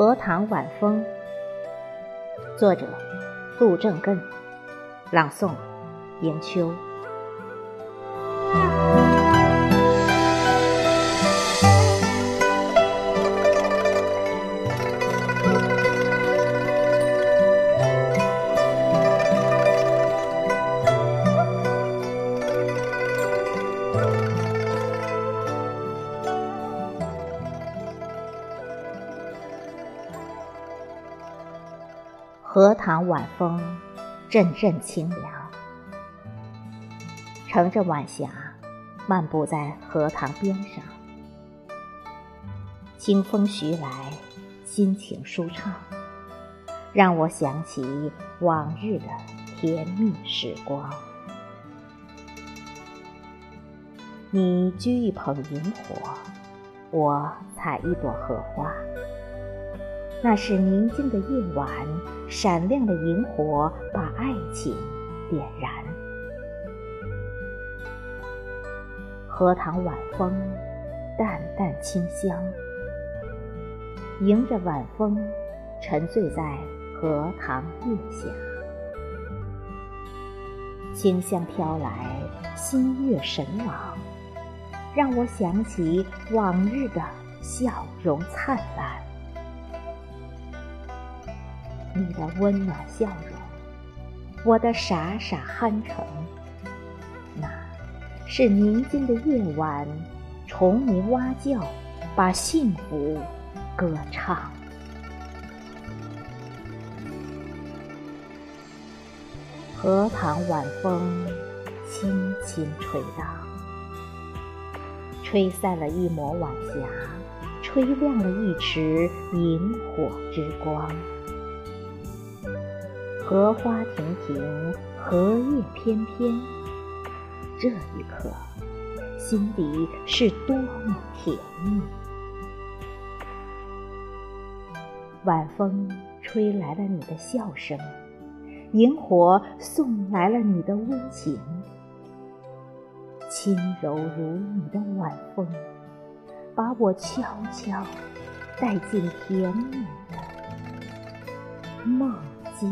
荷塘晚风，作者：陆正根，朗诵：迎秋。荷塘晚风，阵阵清凉。乘着晚霞，漫步在荷塘边上，清风徐来，心情舒畅，让我想起往日的甜蜜时光。你掬一捧萤火，我采一朵荷花。那是宁静的夜晚，闪亮的萤火把爱情点燃。荷塘晚风，淡淡清香。迎着晚风，沉醉在荷塘月下。清香飘来，心悦神往，让我想起往日的笑容灿烂。你的温暖笑容，我的傻傻憨诚，那是宁静的夜晚，虫鸣蛙叫，把幸福歌唱。荷塘晚风轻轻吹荡，吹散了一抹晚霞，吹亮了一池萤火之光。荷花亭亭，荷叶翩翩，这一刻，心底是多么甜蜜。晚风吹来了你的笑声，萤火送来了你的温情，轻柔如你的晚风，把我悄悄带进甜蜜的梦境。